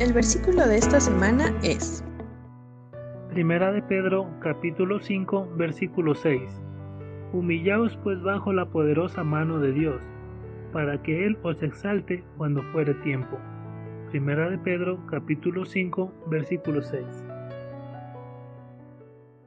El versículo de esta semana es Primera de Pedro capítulo 5 versículo 6. Humillaos pues bajo la poderosa mano de Dios, para que Él os exalte cuando fuere tiempo. Primera de Pedro capítulo 5 versículo 6.